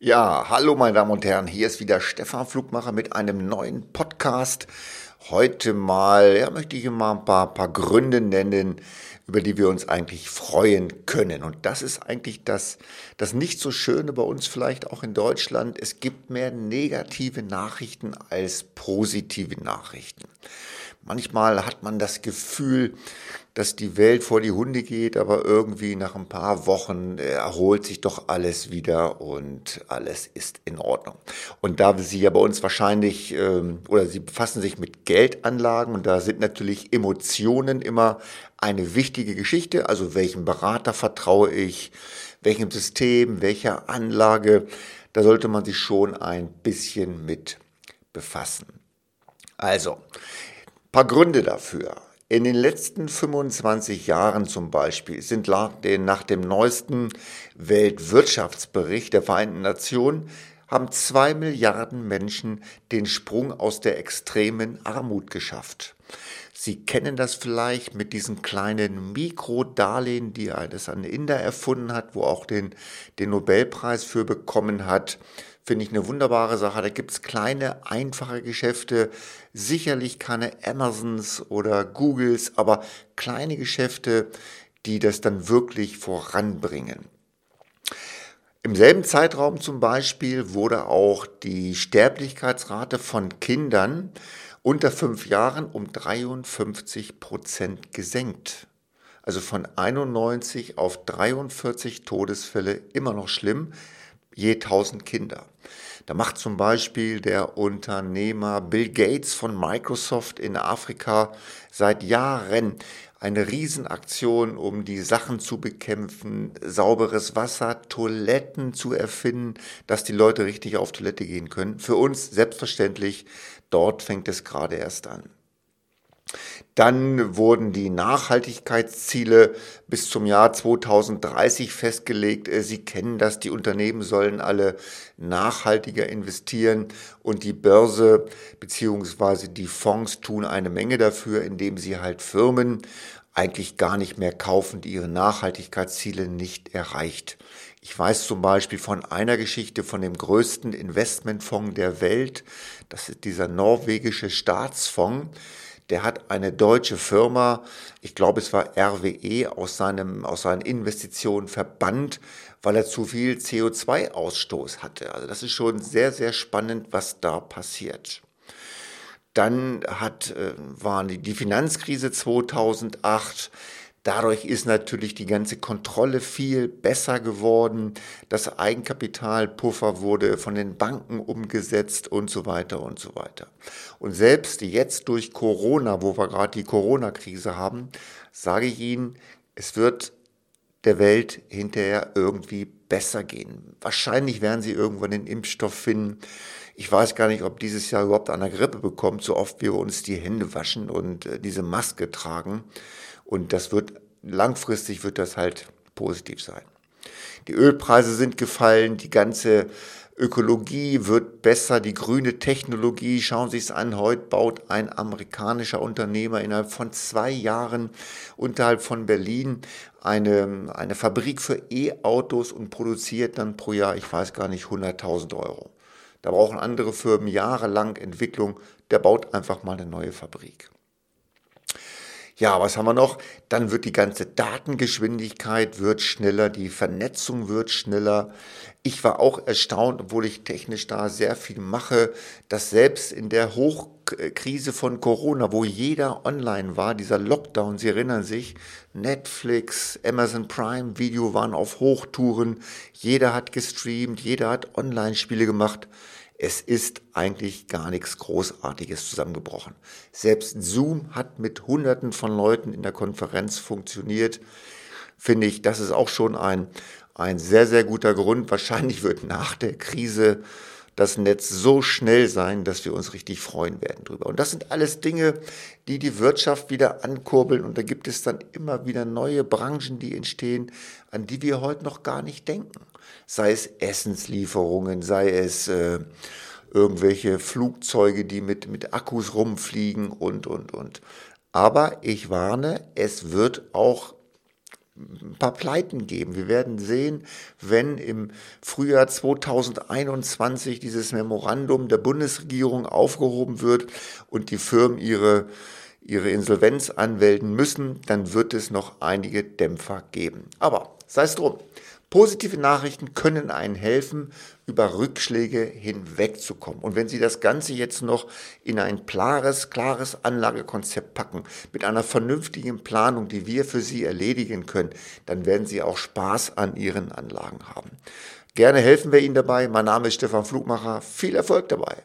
Ja, hallo meine Damen und Herren, hier ist wieder Stefan Flugmacher mit einem neuen Podcast. Heute mal, ja, möchte ich mal ein paar, paar Gründe nennen, über die wir uns eigentlich freuen können. Und das ist eigentlich das, das nicht so Schöne bei uns vielleicht auch in Deutschland. Es gibt mehr negative Nachrichten als positive Nachrichten. Manchmal hat man das Gefühl, dass die Welt vor die Hunde geht, aber irgendwie nach ein paar Wochen äh, erholt sich doch alles wieder und alles ist in Ordnung. Und da Sie ja bei uns wahrscheinlich ähm, oder Sie befassen sich mit Geldanlagen und da sind natürlich Emotionen immer eine wichtige Geschichte. Also welchem Berater vertraue ich, welchem System, welcher Anlage, da sollte man sich schon ein bisschen mit befassen. Also, paar Gründe dafür. In den letzten 25 Jahren zum Beispiel sind nach dem neuesten Weltwirtschaftsbericht der Vereinten Nationen haben zwei Milliarden Menschen den Sprung aus der extremen Armut geschafft. Sie kennen das vielleicht mit diesen kleinen Mikrodarlehen, die das ein Inder erfunden hat, wo auch den, den Nobelpreis für bekommen hat finde ich eine wunderbare Sache. Da gibt es kleine, einfache Geschäfte, sicherlich keine Amazons oder Googles, aber kleine Geschäfte, die das dann wirklich voranbringen. Im selben Zeitraum zum Beispiel wurde auch die Sterblichkeitsrate von Kindern unter fünf Jahren um 53 Prozent gesenkt. Also von 91 auf 43 Todesfälle immer noch schlimm je 1000 Kinder. Da macht zum Beispiel der Unternehmer Bill Gates von Microsoft in Afrika seit Jahren eine Riesenaktion, um die Sachen zu bekämpfen, sauberes Wasser, Toiletten zu erfinden, dass die Leute richtig auf Toilette gehen können. Für uns selbstverständlich, dort fängt es gerade erst an. Dann wurden die Nachhaltigkeitsziele bis zum Jahr 2030 festgelegt. Äh, Sie kennen das, die Unternehmen sollen alle nachhaltiger investieren und die Börse beziehungsweise die Fonds tun eine Menge dafür, indem sie halt Firmen eigentlich gar nicht mehr kaufen, die ihre Nachhaltigkeitsziele nicht erreicht. Ich weiß zum Beispiel von einer Geschichte von dem größten Investmentfonds der Welt. Das ist dieser norwegische Staatsfonds der hat eine deutsche Firma, ich glaube es war RWE, aus, seinem, aus seinen Investitionen verbannt, weil er zu viel CO2-Ausstoß hatte. Also das ist schon sehr, sehr spannend, was da passiert. Dann hat, äh, war die Finanzkrise 2008. Dadurch ist natürlich die ganze Kontrolle viel besser geworden. Das Eigenkapitalpuffer wurde von den Banken umgesetzt und so weiter und so weiter. Und selbst jetzt durch Corona, wo wir gerade die Corona-Krise haben, sage ich Ihnen, es wird der Welt hinterher irgendwie besser gehen. Wahrscheinlich werden sie irgendwann den Impfstoff finden. Ich weiß gar nicht, ob dieses Jahr überhaupt einer Grippe bekommt, so oft wir uns die Hände waschen und äh, diese Maske tragen. Und das wird langfristig wird das halt positiv sein. Die Ölpreise sind gefallen, die ganze Ökologie wird besser, die grüne Technologie, schauen Sie es an, heute baut ein amerikanischer Unternehmer innerhalb von zwei Jahren unterhalb von Berlin eine, eine Fabrik für E-Autos und produziert dann pro Jahr, ich weiß gar nicht, 100.000 Euro. Da brauchen andere Firmen jahrelang Entwicklung, der baut einfach mal eine neue Fabrik. Ja, was haben wir noch? Dann wird die ganze Datengeschwindigkeit wird schneller, die Vernetzung wird schneller. Ich war auch erstaunt, obwohl ich technisch da sehr viel mache, dass selbst in der Hochkrise von Corona, wo jeder online war, dieser Lockdown, Sie erinnern sich, Netflix, Amazon Prime Video waren auf Hochtouren, jeder hat gestreamt, jeder hat Online-Spiele gemacht. Es ist eigentlich gar nichts Großartiges zusammengebrochen. Selbst Zoom hat mit Hunderten von Leuten in der Konferenz funktioniert. Finde ich, das ist auch schon ein, ein sehr, sehr guter Grund. Wahrscheinlich wird nach der Krise das Netz so schnell sein, dass wir uns richtig freuen werden drüber. Und das sind alles Dinge, die die Wirtschaft wieder ankurbeln. Und da gibt es dann immer wieder neue Branchen, die entstehen, an die wir heute noch gar nicht denken. Sei es Essenslieferungen, sei es äh, irgendwelche Flugzeuge, die mit, mit Akkus rumfliegen und, und, und. Aber ich warne, es wird auch ein paar Pleiten geben. Wir werden sehen, wenn im Frühjahr 2021 dieses Memorandum der Bundesregierung aufgehoben wird und die Firmen ihre, ihre Insolvenz anmelden müssen, dann wird es noch einige Dämpfer geben. Aber sei es drum. Positive Nachrichten können einen helfen, über Rückschläge hinwegzukommen. Und wenn Sie das Ganze jetzt noch in ein klares, klares Anlagekonzept packen, mit einer vernünftigen Planung, die wir für Sie erledigen können, dann werden Sie auch Spaß an Ihren Anlagen haben. Gerne helfen wir Ihnen dabei. Mein Name ist Stefan Flugmacher. Viel Erfolg dabei.